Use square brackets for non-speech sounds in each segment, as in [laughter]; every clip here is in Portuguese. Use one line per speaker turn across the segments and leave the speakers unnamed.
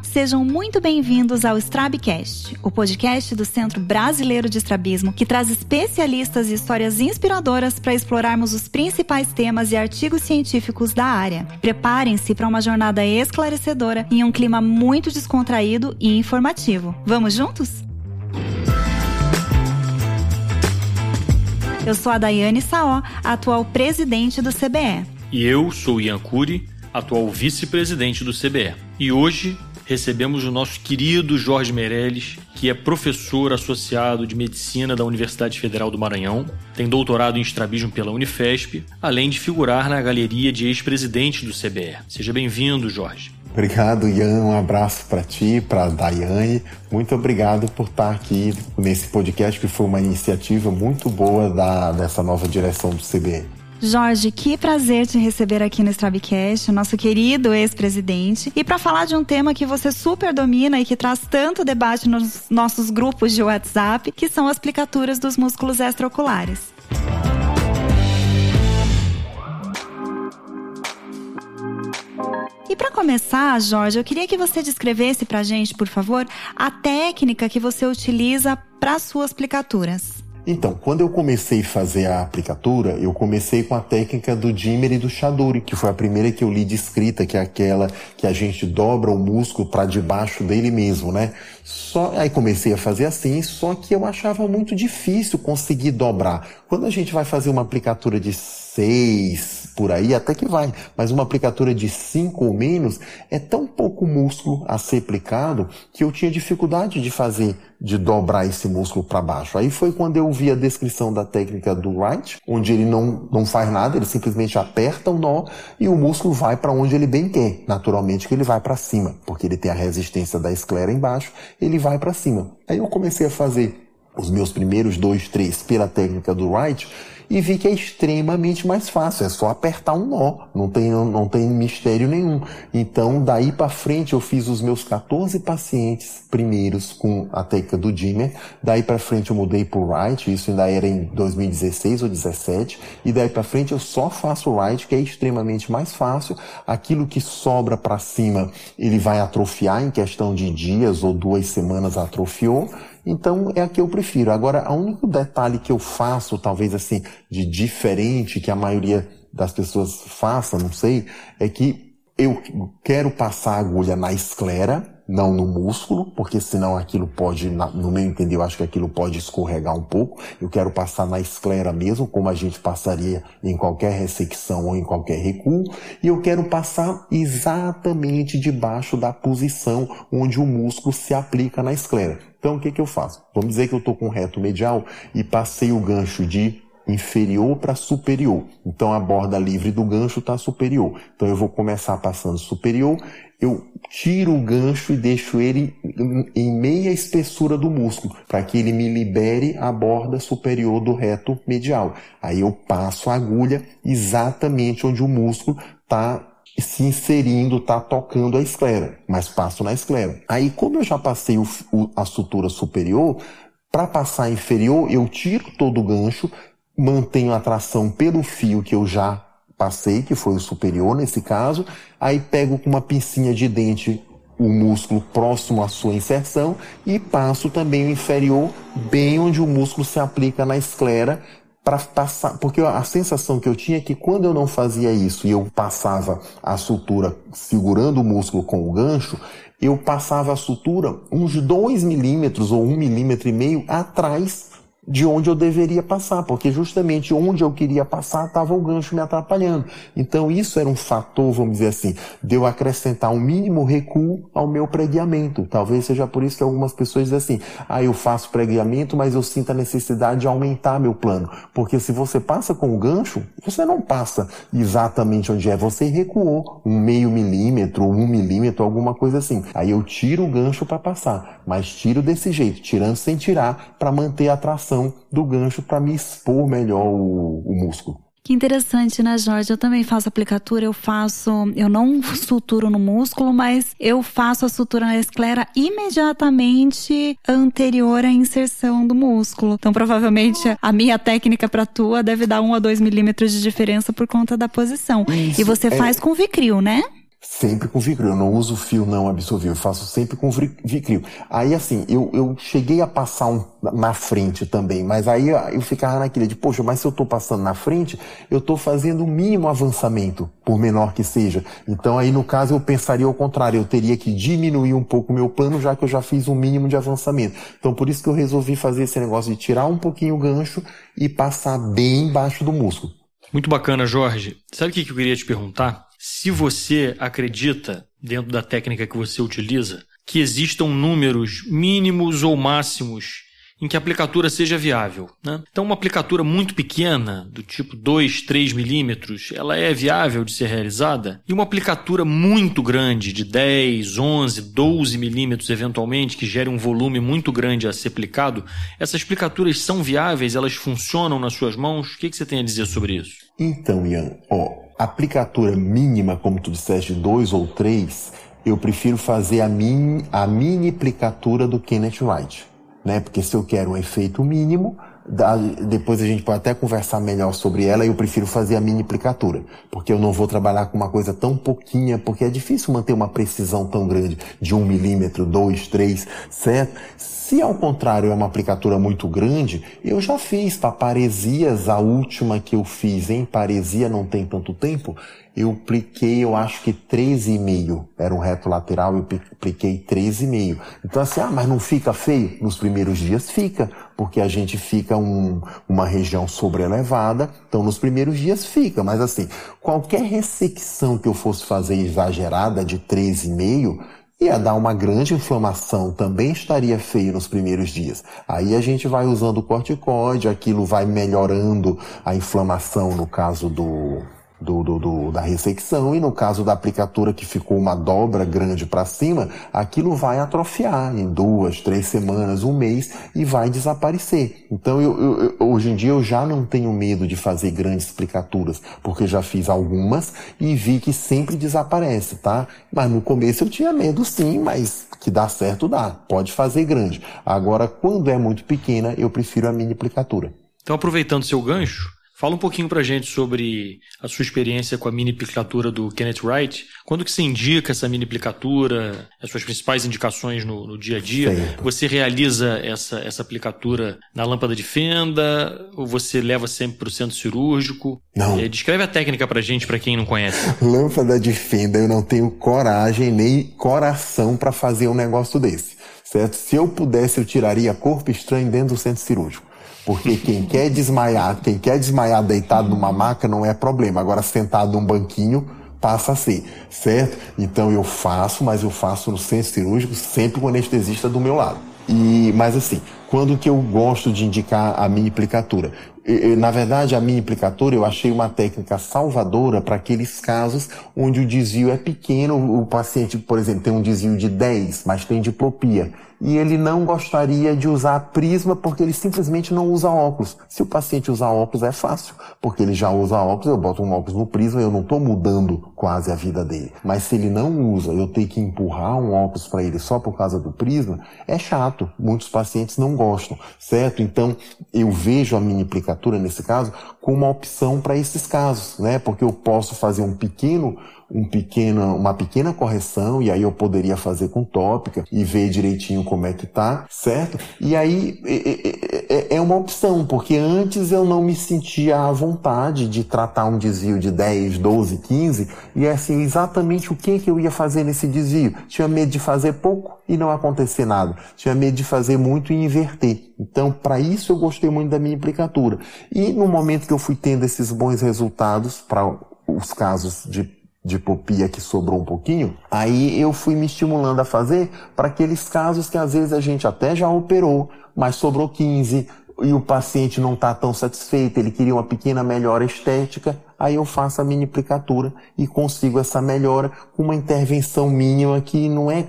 Sejam muito bem-vindos ao Strabcast, o podcast do Centro Brasileiro de Estrabismo, que traz especialistas e histórias inspiradoras para explorarmos os principais temas e artigos científicos da área. Preparem-se para uma jornada esclarecedora em um clima muito descontraído e informativo. Vamos juntos? Eu sou a Daiane Saó, atual presidente do CBE.
E eu sou Ian Cury, atual vice-presidente do CBE. E hoje recebemos o nosso querido Jorge Meirelles, que é professor associado de medicina da Universidade Federal do Maranhão, tem doutorado em estrabismo pela Unifesp, além de figurar na galeria de ex-presidentes do CBE. Seja bem-vindo, Jorge.
Obrigado, Ian. Um abraço para ti, para a Daiane. Muito obrigado por estar aqui nesse podcast, que foi uma iniciativa muito boa da, dessa nova direção do CBE.
Jorge, que prazer te receber aqui no Strabcast, nosso querido ex-presidente. E para falar de um tema que você super domina e que traz tanto debate nos nossos grupos de WhatsApp, que são as aplicaturas dos músculos extraoculares. E para começar, Jorge, eu queria que você descrevesse para gente, por favor, a técnica que você utiliza para suas aplicaturas.
Então, quando eu comecei a fazer a aplicatura, eu comecei com a técnica do Dimmer e do Shaduri, que foi a primeira que eu li descrita, que é aquela que a gente dobra o músculo para debaixo dele mesmo, né? Só aí comecei a fazer assim, só que eu achava muito difícil conseguir dobrar. Quando a gente vai fazer uma aplicatura de seis por aí, até que vai, mas uma aplicatura de cinco ou menos é tão pouco músculo a ser aplicado que eu tinha dificuldade de fazer, de dobrar esse músculo para baixo. Aí foi quando eu vi a descrição da técnica do Wright, onde ele não, não faz nada, ele simplesmente aperta o nó e o músculo vai para onde ele bem quer. Naturalmente que ele vai para cima, porque ele tem a resistência da esclera embaixo, ele vai para cima. Aí eu comecei a fazer os meus primeiros dois, três pela técnica do Wright e vi que é extremamente mais fácil, é só apertar um nó, não tem, não tem mistério nenhum. Então, daí para frente, eu fiz os meus 14 pacientes primeiros com a técnica do Dimmer, daí para frente eu mudei para o Wright, isso ainda era em 2016 ou 2017, e daí para frente eu só faço o Wright, que é extremamente mais fácil. Aquilo que sobra para cima, ele vai atrofiar em questão de dias ou duas semanas atrofiou, então é a que eu prefiro. Agora, o único detalhe que eu faço, talvez assim, de diferente que a maioria das pessoas faça, não sei, é que eu quero passar a agulha na esclera, não no músculo, porque senão aquilo pode, no meu entender, eu acho que aquilo pode escorregar um pouco. Eu quero passar na esclera mesmo, como a gente passaria em qualquer ressecção ou em qualquer recuo. E eu quero passar exatamente debaixo da posição onde o músculo se aplica na esclera. Então, o que, que eu faço? Vamos dizer que eu estou com reto medial e passei o gancho de inferior para superior. Então, a borda livre do gancho está superior. Então, eu vou começar passando superior, eu tiro o gancho e deixo ele em meia espessura do músculo, para que ele me libere a borda superior do reto medial. Aí eu passo a agulha exatamente onde o músculo está se inserindo, tá tocando a esclera, mas passo na esclera. Aí, como eu já passei o, o, a sutura superior, para passar a inferior, eu tiro todo o gancho, mantenho a tração pelo fio que eu já passei, que foi o superior nesse caso, aí pego com uma pincinha de dente o músculo próximo à sua inserção e passo também o inferior bem onde o músculo se aplica na esclera para passar, porque a sensação que eu tinha é que quando eu não fazia isso e eu passava a sutura segurando o músculo com o gancho, eu passava a sutura uns 2 milímetros ou 1 um milímetro e meio atrás de onde eu deveria passar, porque justamente onde eu queria passar estava o gancho me atrapalhando. Então isso era um fator, vamos dizer assim, de eu acrescentar um mínimo recuo ao meu preguiamento. Talvez seja por isso que algumas pessoas dizem assim, ah, eu faço preguiamento, mas eu sinto a necessidade de aumentar meu plano. Porque se você passa com o gancho, você não passa exatamente onde é, você recuou um meio milímetro, um milímetro, alguma coisa assim. Aí eu tiro o gancho para passar, mas tiro desse jeito, tirando sem tirar, para manter a tração do gancho para me expor melhor o, o músculo.
Que interessante, né, Jorge? Eu também faço aplicatura, eu faço, eu não [laughs] suturo no músculo, mas eu faço a sutura na esclera imediatamente anterior à inserção do músculo. Então, provavelmente, a minha técnica para tua deve dar um a dois milímetros de diferença por conta da posição. Isso, e você é... faz com Vicryl, né?
Sempre com Vicryl. Eu não uso fio não absorvível, eu faço sempre com Vicryl. Aí assim, eu, eu cheguei a passar um na frente também, mas aí eu ficava naquele de, poxa, mas se eu estou passando na frente, eu estou fazendo o mínimo avançamento, por menor que seja. Então aí no caso eu pensaria ao contrário, eu teria que diminuir um pouco o meu plano, já que eu já fiz um mínimo de avançamento. Então por isso que eu resolvi fazer esse negócio de tirar um pouquinho o gancho e passar bem embaixo do músculo.
Muito bacana, Jorge. Sabe o que eu queria te perguntar? Se você acredita, dentro da técnica que você utiliza, que existam números mínimos ou máximos em que a aplicatura seja viável. Né? Então, uma aplicatura muito pequena, do tipo 2, 3 milímetros, ela é viável de ser realizada. E uma aplicatura muito grande, de 10, 11, 12 milímetros, eventualmente, que gere um volume muito grande a ser aplicado, essas aplicaturas são viáveis? Elas funcionam nas suas mãos? O que, que você tem a dizer sobre isso?
Então, Ian, ó, aplicatura mínima, como tu disseste, dois ou três, eu prefiro fazer a mini, a mini aplicatura do Kenneth Wright, né? Porque se eu quero um efeito mínimo, depois a gente pode até conversar melhor sobre ela, eu prefiro fazer a mini aplicatura, porque eu não vou trabalhar com uma coisa tão pouquinha, porque é difícil manter uma precisão tão grande, de um milímetro, dois, três, certo? Se ao contrário é uma aplicatura muito grande, eu já fiz para paresias, a última que eu fiz em paresia não tem tanto tempo, eu apliquei, eu acho que 13,5. Era um reto lateral, eu apliquei 13,5. Então assim, ah, mas não fica feio? Nos primeiros dias fica, porque a gente fica um, uma região sobrelevada, então nos primeiros dias fica, mas assim, qualquer ressecção que eu fosse fazer exagerada de 13,5, ia dar uma grande inflamação, também estaria feio nos primeiros dias. Aí a gente vai usando o corticóide, aquilo vai melhorando a inflamação no caso do do, do, do, da ressecção e no caso da aplicatura que ficou uma dobra grande para cima, aquilo vai atrofiar em duas, três semanas, um mês e vai desaparecer. Então eu, eu, eu, hoje em dia eu já não tenho medo de fazer grandes aplicaturas, porque já fiz algumas e vi que sempre desaparece, tá? Mas no começo eu tinha medo sim, mas que dá certo dá, pode fazer grande. Agora quando é muito pequena eu prefiro a mini aplicatura.
Então aproveitando seu gancho, Fala um pouquinho pra gente sobre a sua experiência com a mini aplicatura do Kenneth Wright. Quando que você indica essa mini aplicatura, as suas principais indicações no, no dia a dia? Certo. Você realiza essa, essa aplicatura na lâmpada de fenda ou você leva sempre para o centro cirúrgico?
Não.
É, descreve a técnica pra gente, para quem não conhece. [laughs]
lâmpada de fenda, eu não tenho coragem nem coração para fazer um negócio desse. Certo? Se eu pudesse, eu tiraria corpo estranho dentro do centro cirúrgico. Porque quem quer desmaiar, quem quer desmaiar deitado numa maca não é problema. Agora sentado num banquinho passa a ser, certo? Então eu faço, mas eu faço no centro cirúrgico sempre com o anestesista do meu lado. E, mas assim, quando que eu gosto de indicar a minha aplicatura? Na verdade, a minha aplicatura eu achei uma técnica salvadora para aqueles casos onde o desvio é pequeno, o paciente, por exemplo, tem um desvio de 10, mas tem diplopia e ele não gostaria de usar prisma porque ele simplesmente não usa óculos. Se o paciente usar óculos é fácil, porque ele já usa óculos, eu boto um óculos no prisma, eu não estou mudando quase a vida dele. Mas se ele não usa, eu tenho que empurrar um óculos para ele só por causa do prisma, é chato. Muitos pacientes não gostam, certo? Então eu vejo a mini aplicatura nesse caso como uma opção para esses casos, né? Porque eu posso fazer um pequeno um pequeno, uma pequena correção e aí eu poderia fazer com tópica e ver direitinho como é que tá, certo? E aí é, é, é uma opção, porque antes eu não me sentia à vontade de tratar um desvio de 10, 12, 15 e é assim, exatamente o que, que eu ia fazer nesse desvio. Tinha medo de fazer pouco e não acontecer nada. Tinha medo de fazer muito e inverter. Então, para isso eu gostei muito da minha implicatura. E no momento que eu fui tendo esses bons resultados para os casos de de hipopia que sobrou um pouquinho, aí eu fui me estimulando a fazer para aqueles casos que às vezes a gente até já operou, mas sobrou 15 e o paciente não está tão satisfeito, ele queria uma pequena melhora estética, aí eu faço a mini aplicatura e consigo essa melhora com uma intervenção mínima que não é,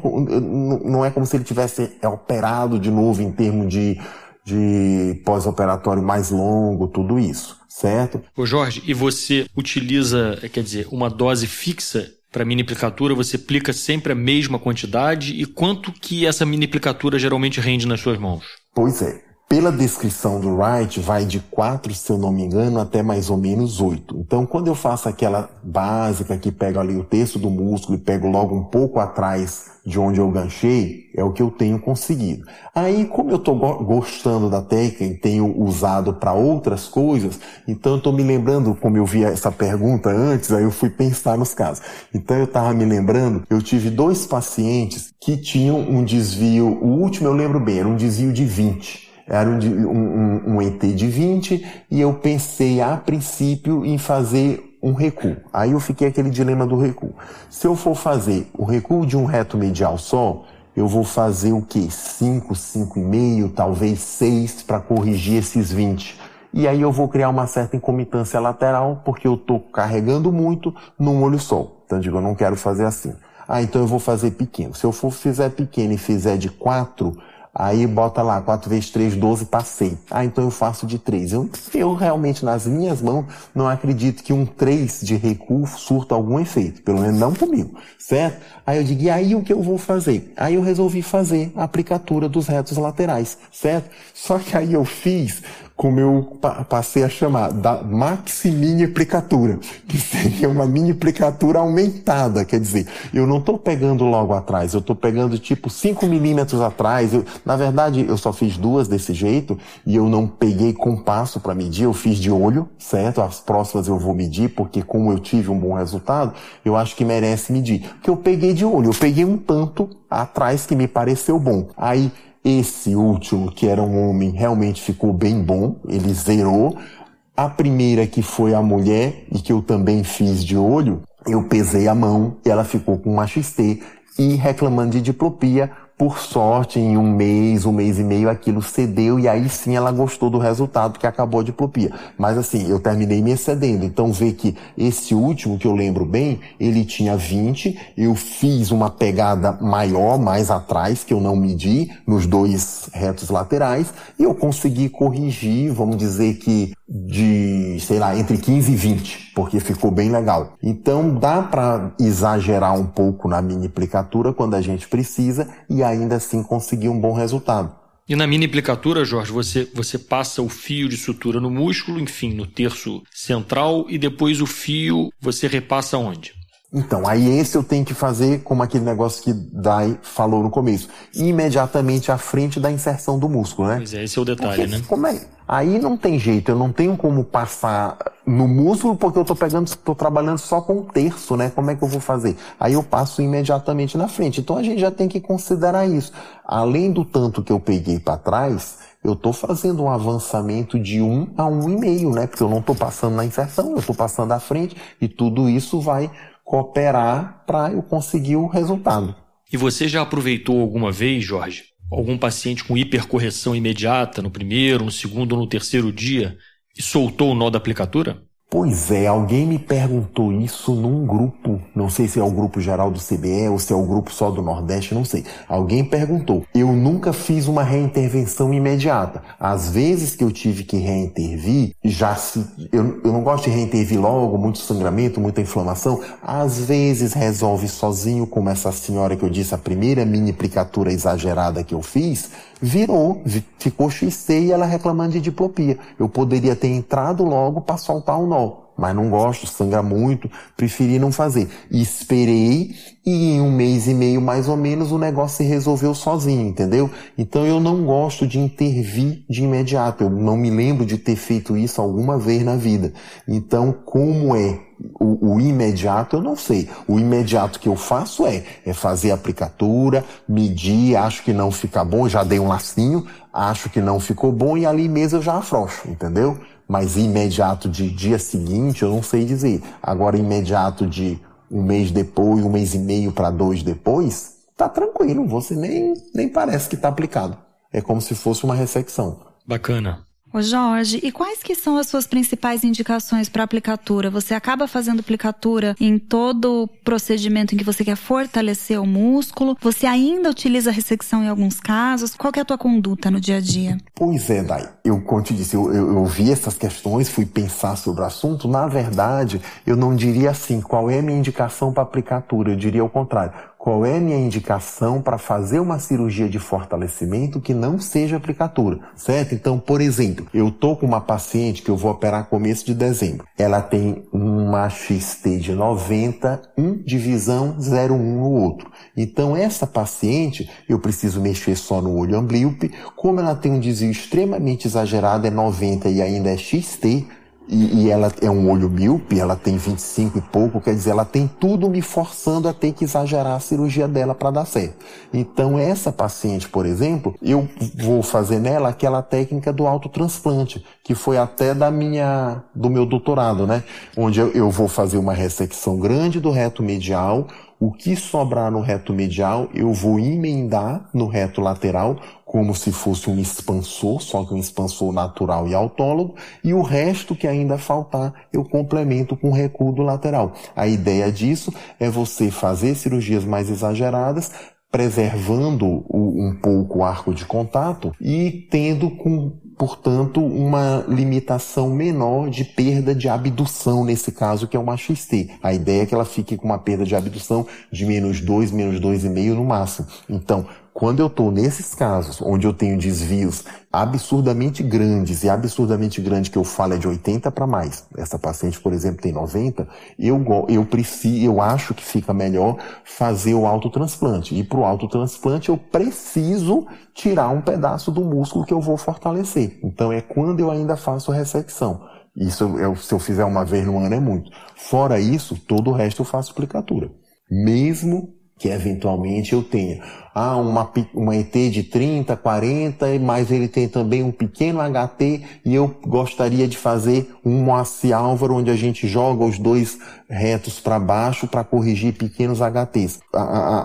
não é como se ele tivesse operado de novo em termos de, de pós-operatório mais longo, tudo isso certo?
Ô Jorge, e você utiliza, quer dizer, uma dose fixa para mini aplicatura, você aplica sempre a mesma quantidade e quanto que essa mini aplicatura geralmente rende nas suas mãos?
Pois é. Pela descrição do Wright, vai de 4, se eu não me engano, até mais ou menos 8. Então, quando eu faço aquela básica que pego ali o texto do músculo e pego logo um pouco atrás de onde eu ganchei, é o que eu tenho conseguido. Aí, como eu estou gostando da técnica e tenho usado para outras coisas, então eu estou me lembrando, como eu vi essa pergunta antes, aí eu fui pensar nos casos. Então eu estava me lembrando, eu tive dois pacientes que tinham um desvio, o último eu lembro bem, era um desvio de 20 era um, um, um, ET de 20 e eu pensei a princípio em fazer um recuo. Aí eu fiquei aquele dilema do recuo. Se eu for fazer o recuo de um reto medial só, eu vou fazer o que? 5, 5,5, talvez 6 para corrigir esses 20. E aí eu vou criar uma certa incomitância lateral, porque eu estou carregando muito num olho só. Então eu digo, eu não quero fazer assim. Ah, então eu vou fazer pequeno. Se eu for fizer pequeno e fizer de 4, Aí bota lá, 4 vezes 3, 12, passei. Ah, então eu faço de 3. Eu, eu realmente, nas minhas mãos, não acredito que um 3 de recuo surta algum efeito. Pelo menos não comigo, certo? Aí eu digo, e aí o que eu vou fazer? Aí eu resolvi fazer a aplicatura dos retos laterais, certo? Só que aí eu fiz como eu passei a chamar, da maxi mini aplicatura, que seria uma mini aplicatura aumentada, quer dizer, eu não estou pegando logo atrás, eu estou pegando tipo 5 milímetros atrás, eu, na verdade eu só fiz duas desse jeito, e eu não peguei compasso para medir, eu fiz de olho, certo? As próximas eu vou medir, porque como eu tive um bom resultado, eu acho que merece medir. Porque eu peguei de olho, eu peguei um tanto atrás que me pareceu bom. Aí esse último, que era um homem, realmente ficou bem bom, ele zerou. A primeira, que foi a mulher, e que eu também fiz de olho, eu pesei a mão e ela ficou com uma XT e reclamando de diplopia, por sorte, em um mês, um mês e meio, aquilo cedeu e aí sim ela gostou do resultado que acabou a diplopia. Mas assim, eu terminei me excedendo. Então vê que esse último, que eu lembro bem, ele tinha 20, eu fiz uma pegada maior, mais atrás, que eu não medi, nos dois retos laterais, e eu consegui corrigir, vamos dizer que de, sei lá, entre 15 e 20, porque ficou bem legal. Então dá para exagerar um pouco na mini aplicatura quando a gente precisa e ainda assim conseguir um bom resultado.
E na mini aplicatura, Jorge, você, você passa o fio de sutura no músculo, enfim, no terço central, e depois o fio você repassa onde?
Então, aí esse eu tenho que fazer como aquele negócio que Dai falou no começo. Imediatamente à frente da inserção do músculo, né?
Pois é, esse é o detalhe,
porque,
né?
Como é? Aí não tem jeito, eu não tenho como passar no músculo porque eu tô pegando, tô trabalhando só com um terço, né? Como é que eu vou fazer? Aí eu passo imediatamente na frente. Então a gente já tem que considerar isso. Além do tanto que eu peguei para trás, eu estou fazendo um avançamento de um a um e meio, né? Porque eu não estou passando na inserção, eu estou passando à frente e tudo isso vai cooperar para eu conseguir o resultado.
E você já aproveitou alguma vez, Jorge, algum paciente com hipercorreção imediata no primeiro, no segundo ou no terceiro dia e soltou o nó da aplicatura?
Pois é, alguém me perguntou isso num grupo, não sei se é o grupo geral do CBE ou se é o grupo só do Nordeste, não sei. Alguém perguntou. Eu nunca fiz uma reintervenção imediata. Às vezes que eu tive que reintervir, já se. Eu, eu não gosto de reintervir logo, muito sangramento, muita inflamação. Às vezes resolve sozinho, como essa senhora que eu disse, a primeira mini exagerada que eu fiz, virou, ficou XC e ela reclamando de diplopia. Eu poderia ter entrado logo para soltar o nó, mas não gosto, sangra muito, preferi não fazer. esperei e em um mês e meio mais ou menos o negócio se resolveu sozinho, entendeu? Então eu não gosto de intervir de imediato. Eu não me lembro de ter feito isso alguma vez na vida. Então, como é o, o, imediato eu não sei. O imediato que eu faço é, é fazer a aplicatura, medir, acho que não fica bom, já dei um lacinho, acho que não ficou bom e ali mesmo eu já afrouxo, entendeu? Mas imediato de dia seguinte eu não sei dizer. Agora imediato de um mês depois, um mês e meio para dois depois, tá tranquilo, você nem, nem parece que tá aplicado. É como se fosse uma ressecção.
Bacana.
Ô Jorge, e quais que são as suas principais indicações para aplicatura? Você acaba fazendo aplicatura em todo o procedimento em que você quer fortalecer o músculo? Você ainda utiliza a ressecção em alguns casos? Qual é a tua conduta no dia a dia?
Pois é, Dai. Eu, como te disse, eu, eu, eu vi essas questões, fui pensar sobre o assunto. Na verdade, eu não diria assim, qual é a minha indicação para aplicatura? Eu diria o contrário qual é a minha indicação para fazer uma cirurgia de fortalecimento que não seja aplicatura, certo? Então, por exemplo, eu tô com uma paciente que eu vou operar começo de dezembro. Ela tem uma XT de 90, um divisão 01 no outro. Então, essa paciente, eu preciso mexer só no olho amblíope. Como ela tem um desvio extremamente exagerado, é 90 e ainda é XT, e, e, ela é um olho míope, ela tem 25 e pouco, quer dizer, ela tem tudo me forçando a ter que exagerar a cirurgia dela para dar certo. Então, essa paciente, por exemplo, eu vou fazer nela aquela técnica do autotransplante, que foi até da minha, do meu doutorado, né? Onde eu, eu vou fazer uma ressecção grande do reto medial, o que sobrar no reto medial eu vou emendar no reto lateral como se fosse um expansor, só que um expansor natural e autólogo, e o resto que ainda faltar eu complemento com recuo do lateral. A ideia disso é você fazer cirurgias mais exageradas, preservando um pouco o arco de contato e tendo com portanto, uma limitação menor de perda de abdução nesse caso, que é uma XT. A ideia é que ela fique com uma perda de abdução de menos 2, menos 2,5 no máximo. Então, quando eu estou nesses casos onde eu tenho desvios absurdamente grandes, e absurdamente grande que eu falo é de 80 para mais, essa paciente, por exemplo, tem 90, eu, eu preciso, eu acho que fica melhor fazer o autotransplante. E para o autotransplante eu preciso tirar um pedaço do músculo que eu vou fortalecer. Então é quando eu ainda faço ressecção. Isso, eu, se eu fizer uma vez no ano é muito. Fora isso, todo o resto eu faço aplicatura. Mesmo que eventualmente eu tenha ah, uma, uma ET de 30, 40, mas ele tem também um pequeno HT e eu gostaria de fazer um Moacir Álvaro onde a gente joga os dois retos para baixo para corrigir pequenos HTs.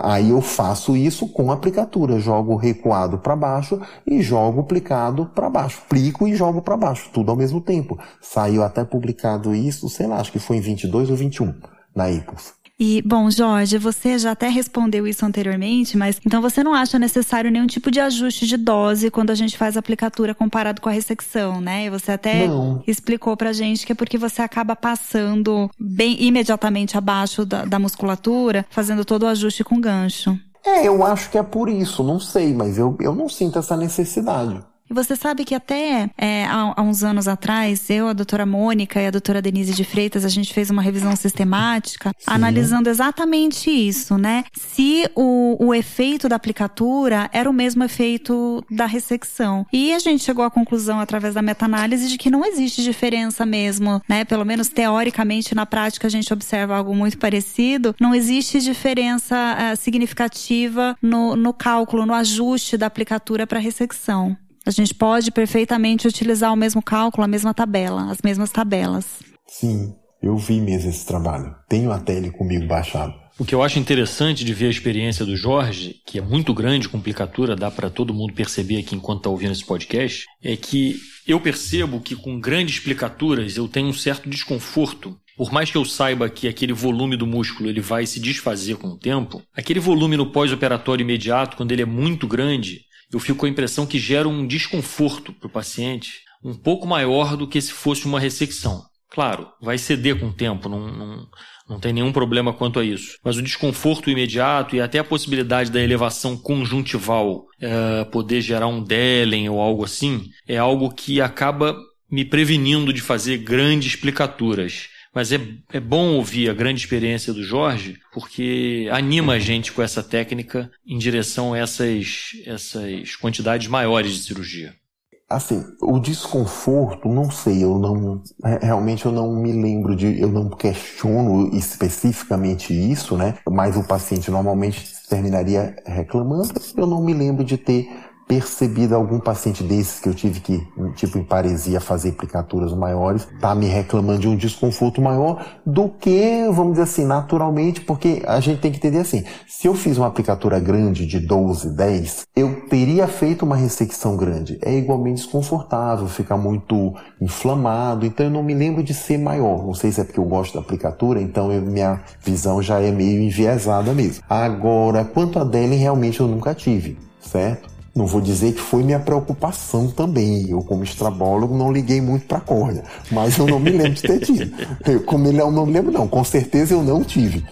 Aí eu faço isso com aplicatura, jogo recuado para baixo e jogo aplicado para baixo, plico e jogo para baixo, tudo ao mesmo tempo. Saiu até publicado isso, sei lá, acho que foi em 22 ou 21 na IPOS.
E, bom, Jorge, você já até respondeu isso anteriormente, mas então você não acha necessário nenhum tipo de ajuste de dose quando a gente faz a aplicatura comparado com a ressecção, né? E você até não. explicou pra gente que é porque você acaba passando bem imediatamente abaixo da, da musculatura, fazendo todo o ajuste com gancho.
É, eu acho que é por isso, não sei, mas eu, eu não sinto essa necessidade.
E você sabe que até é, há, há, uns anos atrás, eu, a doutora Mônica e a doutora Denise de Freitas, a gente fez uma revisão sistemática Sim. analisando exatamente isso, né? Se o, o efeito da aplicatura era o mesmo efeito da ressecção. E a gente chegou à conclusão, através da meta-análise, de que não existe diferença mesmo, né? Pelo menos teoricamente, na prática, a gente observa algo muito parecido. Não existe diferença uh, significativa no, no cálculo, no ajuste da aplicatura para ressecção. A gente pode perfeitamente utilizar o mesmo cálculo, a mesma tabela, as mesmas tabelas.
Sim, eu vi mesmo esse trabalho. Tenho até ele comigo baixado.
O que eu acho interessante de ver a experiência do Jorge, que é muito grande, complicatura, dá para todo mundo perceber aqui enquanto está ouvindo esse podcast, é que eu percebo que com grandes explicaturas eu tenho um certo desconforto. Por mais que eu saiba que aquele volume do músculo ele vai se desfazer com o tempo, aquele volume no pós-operatório imediato, quando ele é muito grande, eu fico com a impressão que gera um desconforto para o paciente um pouco maior do que se fosse uma ressecção. Claro, vai ceder com o tempo, não, não, não tem nenhum problema quanto a isso. Mas o desconforto imediato e até a possibilidade da elevação conjuntival é, poder gerar um Dellen ou algo assim, é algo que acaba me prevenindo de fazer grandes explicaturas. Mas é, é bom ouvir a grande experiência do Jorge, porque anima a gente com essa técnica em direção a essas, essas quantidades maiores de cirurgia.
Assim, o desconforto, não sei, eu não, é, realmente eu não me lembro de, eu não questiono especificamente isso, né? Mas o paciente normalmente terminaria reclamando, eu não me lembro de ter percebido algum paciente desses que eu tive que, tipo em paresia, fazer aplicaturas maiores, tá me reclamando de um desconforto maior do que, vamos dizer assim, naturalmente, porque a gente tem que entender assim, se eu fiz uma aplicatura grande de 12, 10, eu teria feito uma ressecção grande. É igualmente desconfortável, fica muito inflamado, então eu não me lembro de ser maior. Não sei se é porque eu gosto da aplicatura, então eu, minha visão já é meio enviesada mesmo. Agora, quanto a dele, realmente eu nunca tive, certo? Não vou dizer que foi minha preocupação também. Eu, como estrabólogo, não liguei muito para a mas eu não me lembro de ter tido. [laughs] Eu, como ele não me lembro, não. Com certeza eu não tive.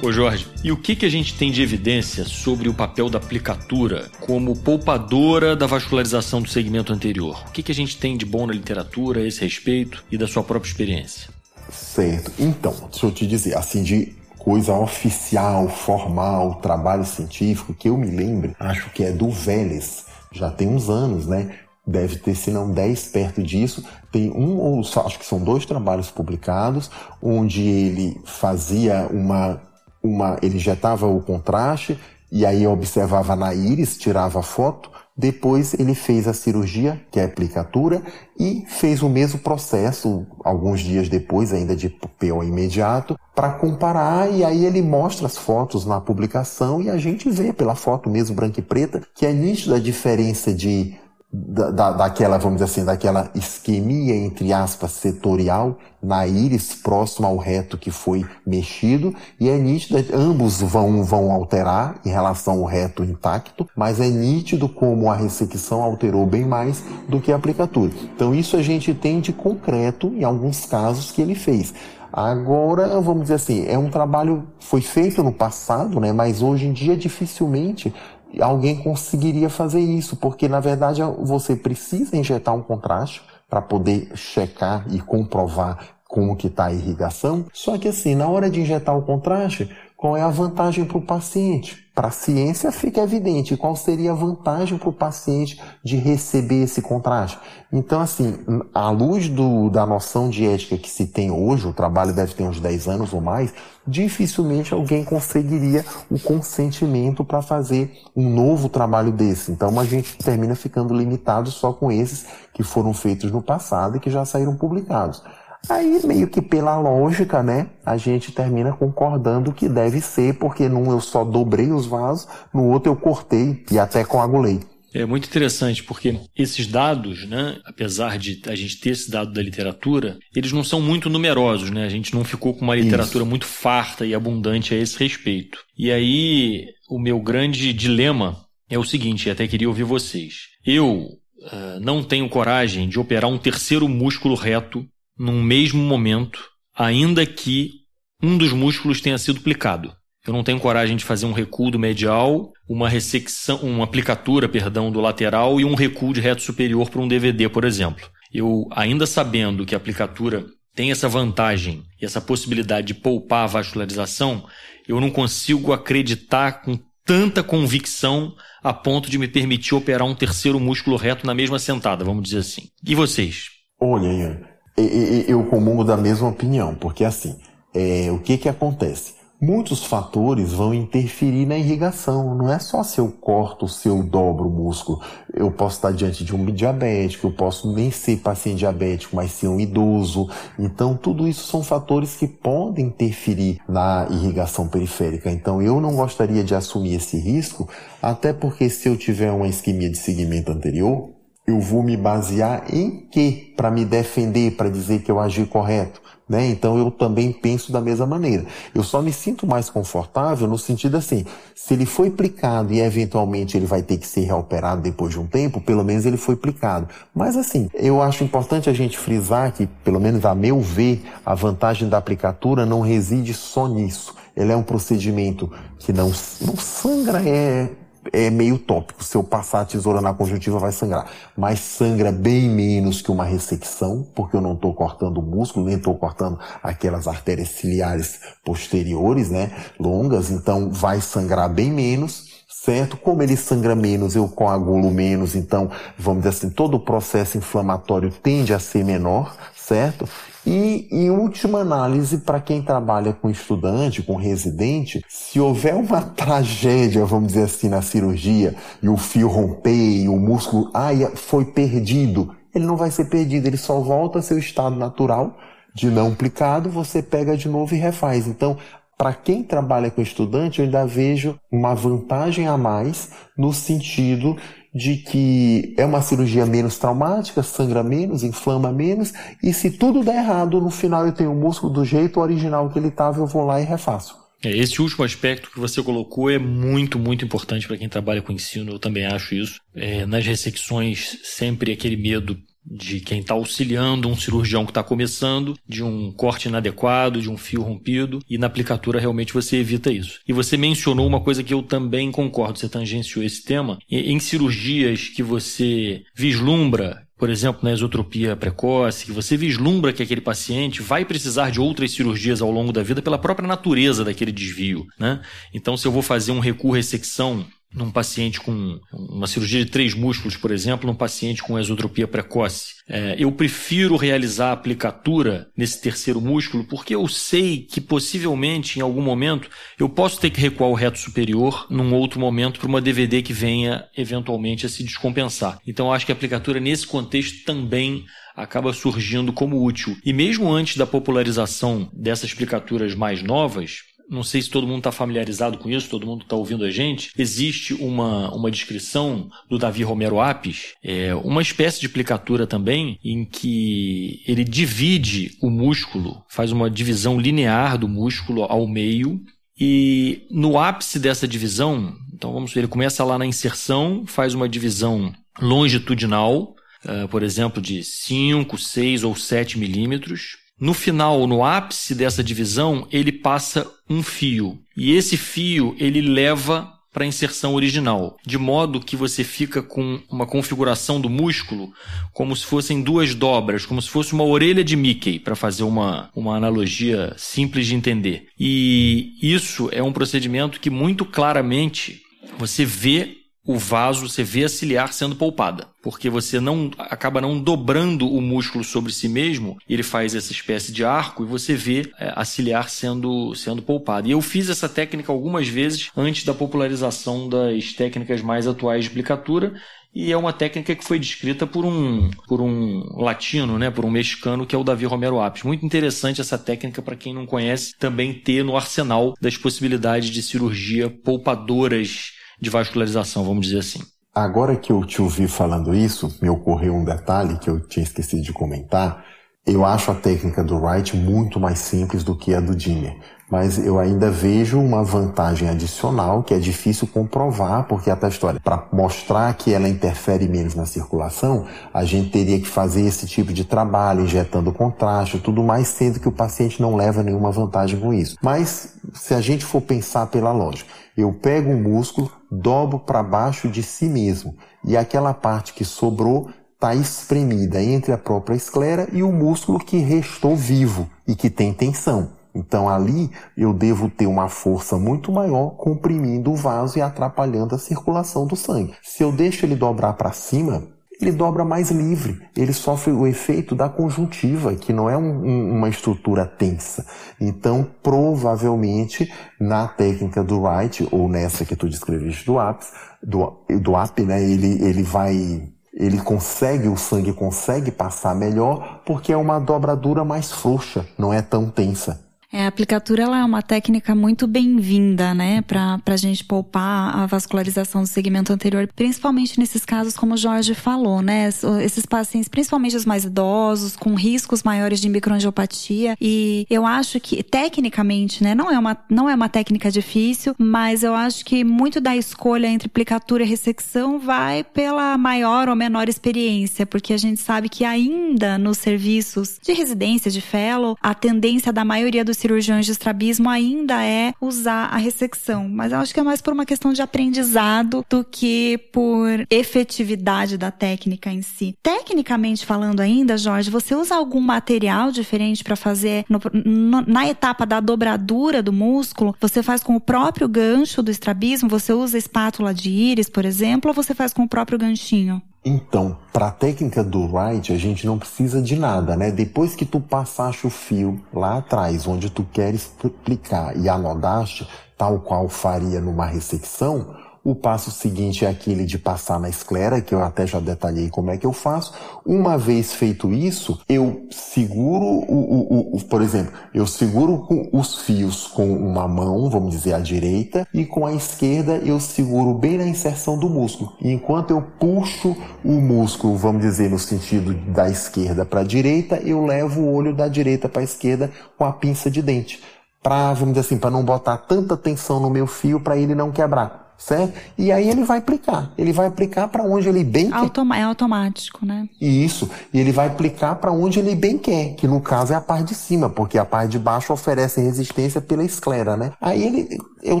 Ô Jorge, e o que, que a gente tem de evidência sobre o papel da aplicatura como poupadora da vascularização do segmento anterior? O que, que a gente tem de bom na literatura a esse respeito e da sua própria experiência?
Certo. Então, deixa eu te dizer, assim, de coisa oficial, formal, trabalho científico, que eu me lembro, acho que é do Vélez, já tem uns anos, né? Deve ter, se não 10 perto disso. Tem um ou acho que são dois trabalhos publicados, onde ele fazia uma uma, ele injetava o contraste e aí observava na íris, tirava a foto. Depois ele fez a cirurgia, que é a aplicatura, e fez o mesmo processo, alguns dias depois, ainda de PO imediato, para comparar, e aí ele mostra as fotos na publicação e a gente vê pela foto mesmo branca e preta que é nítida a diferença de da, daquela, vamos dizer assim, daquela isquemia, entre aspas, setorial na íris, próximo ao reto que foi mexido, e é nítido, ambos vão, vão alterar em relação ao reto intacto, mas é nítido como a ressecção alterou bem mais do que a aplicatura. Então isso a gente tem de concreto em alguns casos que ele fez. Agora, vamos dizer assim, é um trabalho, foi feito no passado, né, mas hoje em dia dificilmente alguém conseguiria fazer isso, porque na verdade você precisa injetar um contraste para poder checar e comprovar como que está a irrigação. Só que assim, na hora de injetar o contraste, qual é a vantagem para o paciente? Para a ciência fica evidente qual seria a vantagem para o paciente de receber esse contraste. Então, assim, à luz do, da noção de ética que se tem hoje, o trabalho deve ter uns 10 anos ou mais, dificilmente alguém conseguiria o consentimento para fazer um novo trabalho desse. Então, a gente termina ficando limitado só com esses que foram feitos no passado e que já saíram publicados. Aí, meio que pela lógica, né, a gente termina concordando que deve ser, porque num eu só dobrei os vasos, no outro eu cortei e até coagulei.
É muito interessante porque esses dados, né, apesar de a gente ter esse dado da literatura, eles não são muito numerosos, né? A gente não ficou com uma literatura Isso. muito farta e abundante a esse respeito. E aí, o meu grande dilema é o seguinte, até queria ouvir vocês. Eu uh, não tenho coragem de operar um terceiro músculo reto num mesmo momento, ainda que um dos músculos tenha sido plicado. Eu não tenho coragem de fazer um recuo do medial, uma ressecção, uma aplicatura, perdão, do lateral e um recuo de reto superior para um DVD, por exemplo. Eu, ainda sabendo que a aplicatura tem essa vantagem e essa possibilidade de poupar a vascularização, eu não consigo acreditar com tanta convicção a ponto de me permitir operar um terceiro músculo reto na mesma sentada, vamos dizer assim. E vocês?
Olha, Ian, eu comungo da mesma opinião, porque assim, é, o que que acontece? Muitos fatores vão interferir na irrigação. Não é só se eu corto, se eu dobro o músculo. Eu posso estar diante de um diabético, eu posso nem ser paciente diabético, mas ser um idoso. Então, tudo isso são fatores que podem interferir na irrigação periférica. Então, eu não gostaria de assumir esse risco, até porque se eu tiver uma isquemia de segmento anterior, eu vou me basear em que para me defender, para dizer que eu agi correto? Né? Então eu também penso da mesma maneira. Eu só me sinto mais confortável no sentido assim, se ele foi aplicado e eventualmente ele vai ter que ser reoperado depois de um tempo, pelo menos ele foi aplicado. Mas assim, eu acho importante a gente frisar que, pelo menos a meu ver, a vantagem da aplicatura não reside só nisso. Ele é um procedimento que não, não sangra, é é meio tópico. Se eu passar a tesoura na conjuntiva, vai sangrar. Mas sangra bem menos que uma ressecção, porque eu não estou cortando o músculo, nem estou cortando aquelas artérias ciliares posteriores, né, longas. Então, vai sangrar bem menos certo? Como ele sangra menos, eu coagulo menos, então, vamos dizer assim, todo o processo inflamatório tende a ser menor, certo? E, em última análise, para quem trabalha com estudante, com residente, se houver uma [laughs] tragédia, vamos dizer assim, na cirurgia, e o fio romper, e o músculo, ai, foi perdido, ele não vai ser perdido, ele só volta ao seu estado natural de não aplicado, você pega de novo e refaz. Então, para quem trabalha com estudante, eu ainda vejo uma vantagem a mais no sentido de que é uma cirurgia menos traumática, sangra menos, inflama menos, e se tudo der errado, no final eu tenho o músculo do jeito original que ele estava, eu vou lá e refaço.
É, esse último aspecto que você colocou é muito, muito importante para quem trabalha com ensino, eu também acho isso. É, nas ressecções, sempre aquele medo de quem está auxiliando um cirurgião que está começando, de um corte inadequado, de um fio rompido, e na aplicatura realmente você evita isso. E você mencionou uma coisa que eu também concordo, você tangenciou esse tema. Em cirurgias que você vislumbra por exemplo, na exotropia precoce, que você vislumbra que aquele paciente vai precisar de outras cirurgias ao longo da vida pela própria natureza daquele desvio. Né? Então, se eu vou fazer um recuo ressecção num paciente com uma cirurgia de três músculos, por exemplo, num paciente com esotropia precoce. É, eu prefiro realizar a aplicatura nesse terceiro músculo porque eu sei que possivelmente em algum momento eu posso ter que recuar o reto superior num outro momento para uma DVD que venha eventualmente a se descompensar. Então acho que a aplicatura nesse contexto também acaba surgindo como útil. E mesmo antes da popularização dessas aplicaturas mais novas, não sei se todo mundo está familiarizado com isso, todo mundo está ouvindo a gente. Existe uma, uma descrição do Davi Romero Apis, é, uma espécie de aplicatura também, em que ele divide o músculo, faz uma divisão linear do músculo ao meio, e no ápice dessa divisão, então vamos ver, ele começa lá na inserção, faz uma divisão longitudinal, uh, por exemplo, de 5, 6 ou 7 milímetros, no final, no ápice dessa divisão, ele passa um fio. E esse fio ele leva para a inserção original, de modo que você fica com uma configuração do músculo como se fossem duas dobras, como se fosse uma orelha de Mickey, para fazer uma, uma analogia simples de entender. E isso é um procedimento que muito claramente você vê o vaso, você vê a ciliar sendo poupada, porque você não acaba não dobrando o músculo sobre si mesmo, ele faz essa espécie de arco e você vê é, a ciliar sendo sendo poupada. E eu fiz essa técnica algumas vezes antes da popularização das técnicas mais atuais de aplicatura, e é uma técnica que foi descrita por um, por um latino, né, por um mexicano, que é o Davi Romero Apes. Muito interessante essa técnica para quem não conhece, também ter no arsenal das possibilidades de cirurgia poupadoras de vascularização, vamos dizer assim.
Agora que eu te ouvi falando isso, me ocorreu um detalhe que eu tinha esquecido de comentar. Eu acho a técnica do Wright muito mais simples do que a do Dimmer, mas eu ainda vejo uma vantagem adicional que é difícil comprovar, porque até a história, para mostrar que ela interfere menos na circulação, a gente teria que fazer esse tipo de trabalho, injetando contraste, tudo mais, sendo que o paciente não leva nenhuma vantagem com isso. Mas se a gente for pensar pela lógica, eu pego um músculo, dobro para baixo de si mesmo e aquela parte que sobrou está espremida entre a própria esclera e o músculo que restou vivo e que tem tensão. Então ali eu devo ter uma força muito maior comprimindo o vaso e atrapalhando a circulação do sangue. Se eu deixo ele dobrar para cima, ele dobra mais livre, ele sofre o efeito da conjuntiva, que não é um, um, uma estrutura tensa. Então, provavelmente, na técnica do Wright, ou nessa que tu descreveste do APS, do, do AP, né, ele, ele vai, ele consegue, o sangue consegue passar melhor, porque é uma dobradura mais frouxa, não é tão tensa.
É, a aplicatura ela é uma técnica muito bem-vinda, né, para a gente poupar a vascularização do segmento anterior, principalmente nesses casos, como o Jorge falou, né, esses pacientes, principalmente os mais idosos, com riscos maiores de microangiopatia. E eu acho que, tecnicamente, né, não é uma, não é uma técnica difícil, mas eu acho que muito da escolha entre aplicatura e ressecção vai pela maior ou menor experiência, porque a gente sabe que ainda nos serviços de residência, de fellow, a tendência da maioria dos cirurgiões de estrabismo ainda é usar a ressecção, mas eu acho que é mais por uma questão de aprendizado do que por efetividade da técnica em si. Tecnicamente falando ainda, Jorge, você usa algum material diferente para fazer no, no, na etapa da dobradura do músculo? Você faz com o próprio gancho do estrabismo? Você usa espátula de íris, por exemplo, ou você faz com o próprio ganchinho?
Então, para a técnica do Wright, a gente não precisa de nada, né? Depois que tu passaste o fio lá atrás, onde tu queres aplicar e anodaste, tal qual faria numa ressecção, o passo seguinte é aquele de passar na esclera, que eu até já detalhei como é que eu faço. Uma vez feito isso, eu seguro o, o, o, por exemplo, eu seguro os fios com uma mão, vamos dizer a direita, e com a esquerda eu seguro bem na inserção do músculo. E enquanto eu puxo o músculo, vamos dizer no sentido da esquerda para a direita, eu levo o olho da direita para a esquerda com a pinça de dente para, vamos dizer assim, para não botar tanta tensão no meu fio para ele não quebrar. Certo? E aí ele vai aplicar. Ele vai aplicar para onde ele bem
Automa quer. É automático, né?
Isso. E ele vai aplicar para onde ele bem quer, que no caso é a parte de cima, porque a parte de baixo oferece resistência pela esclera, né? Aí ele, eu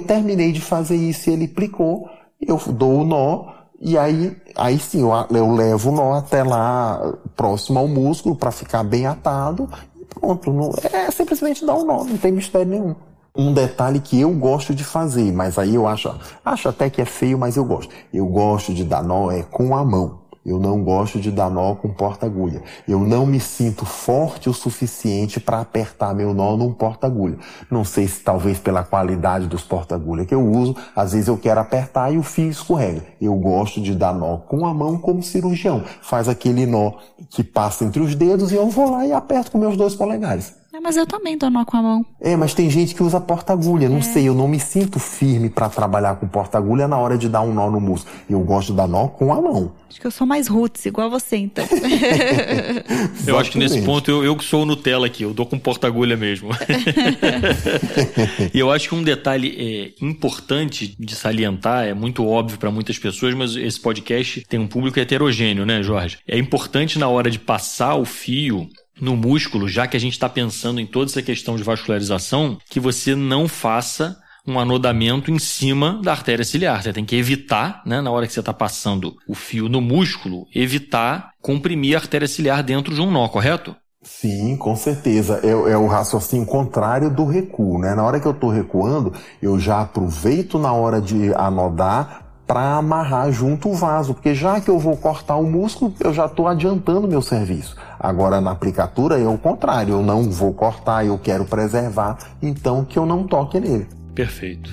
terminei de fazer isso e ele aplicou, eu dou o nó, e aí, aí sim, eu, eu levo o nó até lá, próximo ao músculo, para ficar bem atado, e pronto. Não, é simplesmente dar um nó, não tem mistério nenhum um detalhe que eu gosto de fazer, mas aí eu acho, acho até que é feio, mas eu gosto. Eu gosto de dar nó é com a mão. Eu não gosto de dar nó com porta-agulha. Eu não me sinto forte o suficiente para apertar meu nó num porta-agulha. Não sei se talvez pela qualidade dos porta-agulha que eu uso, às vezes eu quero apertar e o fio escorrega. Eu gosto de dar nó com a mão como cirurgião. Faz aquele nó que passa entre os dedos e eu vou lá e aperto com meus dois polegares.
Mas eu também dou nó com a mão.
É, mas tem gente que usa porta-agulha. Não é. sei, eu não me sinto firme para trabalhar com porta-agulha na hora de dar um nó no músculo. Eu gosto de dar nó com a mão.
Acho que eu sou mais roots, igual você, então. [laughs]
eu acho que nesse ponto eu, eu que sou o Nutella aqui, eu dou com porta-agulha mesmo. [laughs] e eu acho que um detalhe é, importante de salientar, é muito óbvio para muitas pessoas, mas esse podcast tem um público heterogêneo, né, Jorge? É importante na hora de passar o fio no músculo, já que a gente está pensando em toda essa questão de vascularização, que você não faça um anodamento em cima da artéria ciliar. Você tem que evitar, né, na hora que você está passando o fio no músculo, evitar comprimir a artéria ciliar dentro de um nó, correto?
Sim, com certeza. É, é, o raciocínio contrário do recuo, né? Na hora que eu estou recuando, eu já aproveito na hora de anodar para amarrar junto o vaso, porque já que eu vou cortar o músculo, eu já estou adiantando meu serviço. Agora na aplicatura é o contrário, eu não vou cortar, eu quero preservar, então que eu não toque nele.
Perfeito.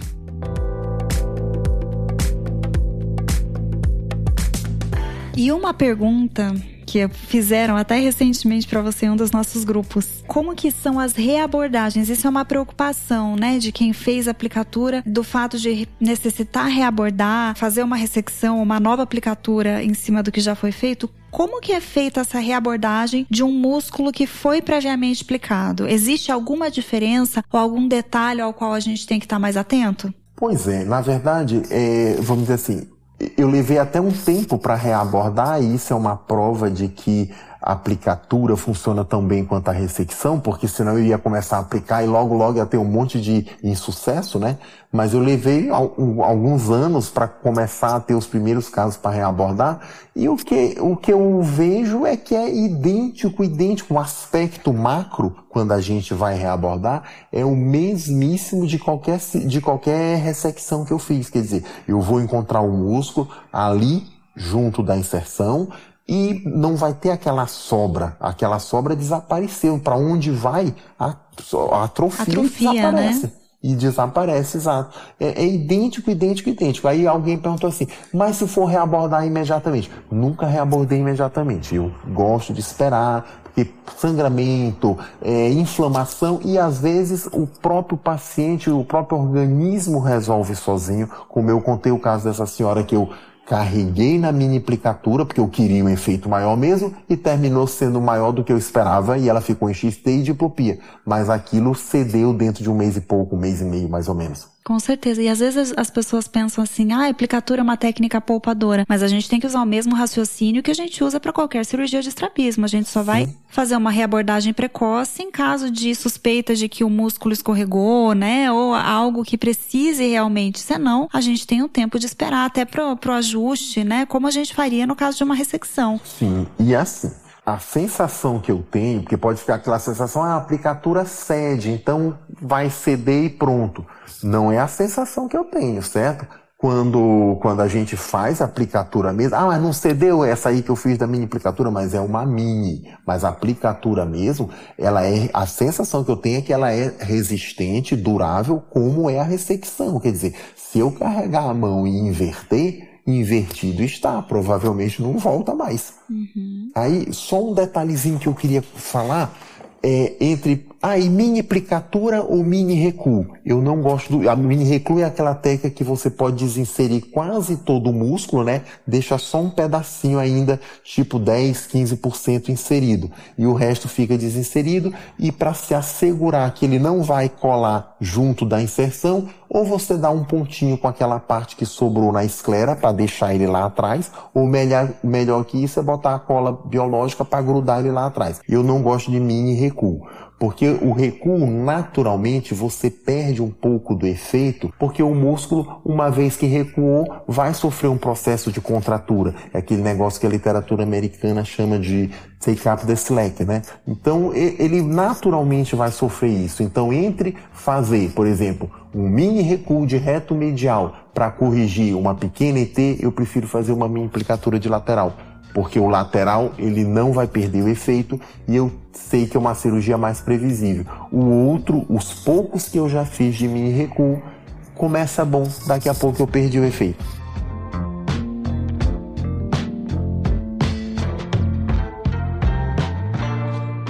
E uma pergunta que fizeram até recentemente para você em um dos nossos grupos. Como que são as reabordagens? Isso é uma preocupação, né, de quem fez a aplicatura, do fato de necessitar reabordar, fazer uma ressecção, uma nova aplicatura em cima do que já foi feito. Como que é feita essa reabordagem de um músculo que foi previamente aplicado? Existe alguma diferença ou algum detalhe ao qual a gente tem que estar mais atento?
Pois é, na verdade, é, vamos dizer assim, eu levei até um tempo para reabordar, e isso é uma prova de que a aplicatura funciona tão bem quanto a ressecção, porque senão eu ia começar a aplicar e logo logo ia ter um monte de insucesso, né? Mas eu levei alguns anos para começar a ter os primeiros casos para reabordar e o que, o que eu vejo é que é idêntico, idêntico, o aspecto macro, quando a gente vai reabordar, é o mesmíssimo de qualquer, de qualquer ressecção que eu fiz. Quer dizer, eu vou encontrar o músculo ali junto da inserção, e não vai ter aquela sobra. Aquela sobra desapareceu. Para onde vai, a, a atrofia, atrofia desaparece. Né? E desaparece, exato. É, é, idêntico, idêntico, idêntico. Aí alguém perguntou assim, mas se for reabordar imediatamente? Nunca reabordei imediatamente. Eu gosto de esperar, porque sangramento, é, inflamação e às vezes o próprio paciente, o próprio organismo resolve sozinho. Como eu contei o caso dessa senhora que eu carreguei na mini aplicatura, porque eu queria um efeito maior mesmo, e terminou sendo maior do que eu esperava, e ela ficou em XT e diplopia. Mas aquilo cedeu dentro de um mês e pouco, um mês e meio mais ou menos.
Com certeza. E às vezes as pessoas pensam assim, ah, a aplicatura é uma técnica poupadora. Mas a gente tem que usar o mesmo raciocínio que a gente usa para qualquer cirurgia de estrabismo. A gente só vai Sim. fazer uma reabordagem precoce em caso de suspeita de que o músculo escorregou, né? Ou algo que precise realmente. Senão, a gente tem um tempo de esperar até pro, pro ajuste, né? Como a gente faria no caso de uma ressecção.
Sim. E assim, a sensação que eu tenho, porque pode ficar aquela sensação, ah, a aplicatura cede, então vai ceder e pronto. Não é a sensação que eu tenho, certo? Quando, quando a gente faz a aplicatura mesmo, ah, mas não cedeu essa aí que eu fiz da mini aplicatura, mas é uma mini. Mas a aplicatura mesmo, ela é, a sensação que eu tenho é que ela é resistente, durável, como é a ressecção. Quer dizer, se eu carregar a mão e inverter, invertido está, provavelmente não volta mais. Uhum. Aí, só um detalhezinho que eu queria falar é entre ah, e mini aplicatura ou mini recuo. Eu não gosto do. A mini recuo é aquela técnica que você pode desinserir quase todo o músculo, né? Deixa só um pedacinho ainda, tipo 10, 15% inserido. E o resto fica desinserido. E para se assegurar que ele não vai colar junto da inserção, ou você dá um pontinho com aquela parte que sobrou na esclera para deixar ele lá atrás, ou melhor, melhor que isso é botar a cola biológica para grudar ele lá atrás. Eu não gosto de mini recuo. Porque o recuo, naturalmente, você perde um pouco do efeito, porque o músculo, uma vez que recuou, vai sofrer um processo de contratura. É aquele negócio que a literatura americana chama de take up the slack, né? Então, ele naturalmente vai sofrer isso. Então, entre fazer, por exemplo, um mini recuo de reto medial para corrigir uma pequena ET, eu prefiro fazer uma mini implicatura de lateral porque o lateral ele não vai perder o efeito e eu sei que é uma cirurgia mais previsível. O outro, os poucos que eu já fiz de mini recuo, começa bom, daqui a pouco eu perdi o efeito.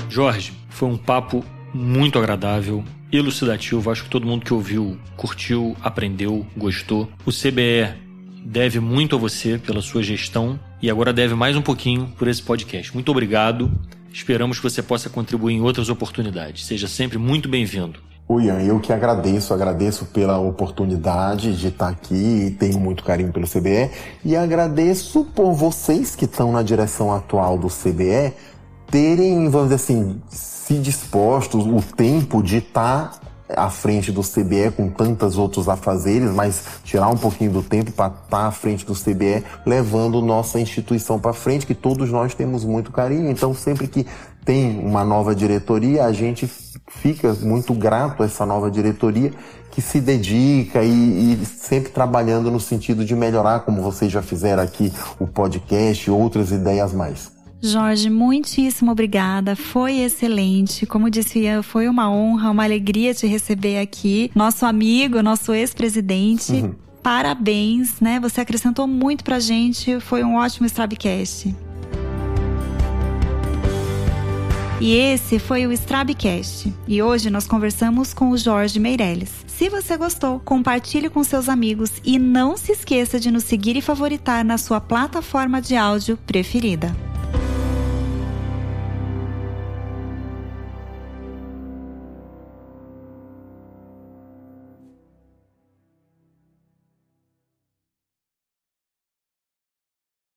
Jorge, foi um papo muito agradável, elucidativo. Acho que todo mundo que ouviu curtiu, aprendeu, gostou. O CBE deve muito a você pela sua gestão e agora deve mais um pouquinho por esse podcast. Muito obrigado. Esperamos que você possa contribuir em outras oportunidades. Seja sempre muito bem-vindo.
Oi, Ian, eu que agradeço, agradeço pela oportunidade de estar aqui tenho muito carinho pelo CBE e agradeço por vocês que estão na direção atual do CBE terem, vamos dizer assim, se dispostos o tempo de estar à frente do CBE com tantos outros afazeres, mas tirar um pouquinho do tempo para estar tá à frente do CBE, levando nossa instituição para frente, que todos nós temos muito carinho. Então, sempre que tem uma nova diretoria, a gente fica muito grato a essa nova diretoria que se dedica e, e, sempre trabalhando no sentido de melhorar, como vocês já fizeram aqui, o podcast e outras ideias mais.
Jorge, muitíssimo obrigada. Foi excelente. Como disse Ian, foi uma honra, uma alegria te receber aqui. Nosso amigo, nosso ex-presidente. Uhum. Parabéns, né? Você acrescentou muito pra gente. Foi um ótimo Strabcast. E esse foi o Strabcast. E hoje nós conversamos com o Jorge Meirelles. Se você gostou, compartilhe com seus amigos e não se esqueça de nos seguir e favoritar na sua plataforma de áudio preferida.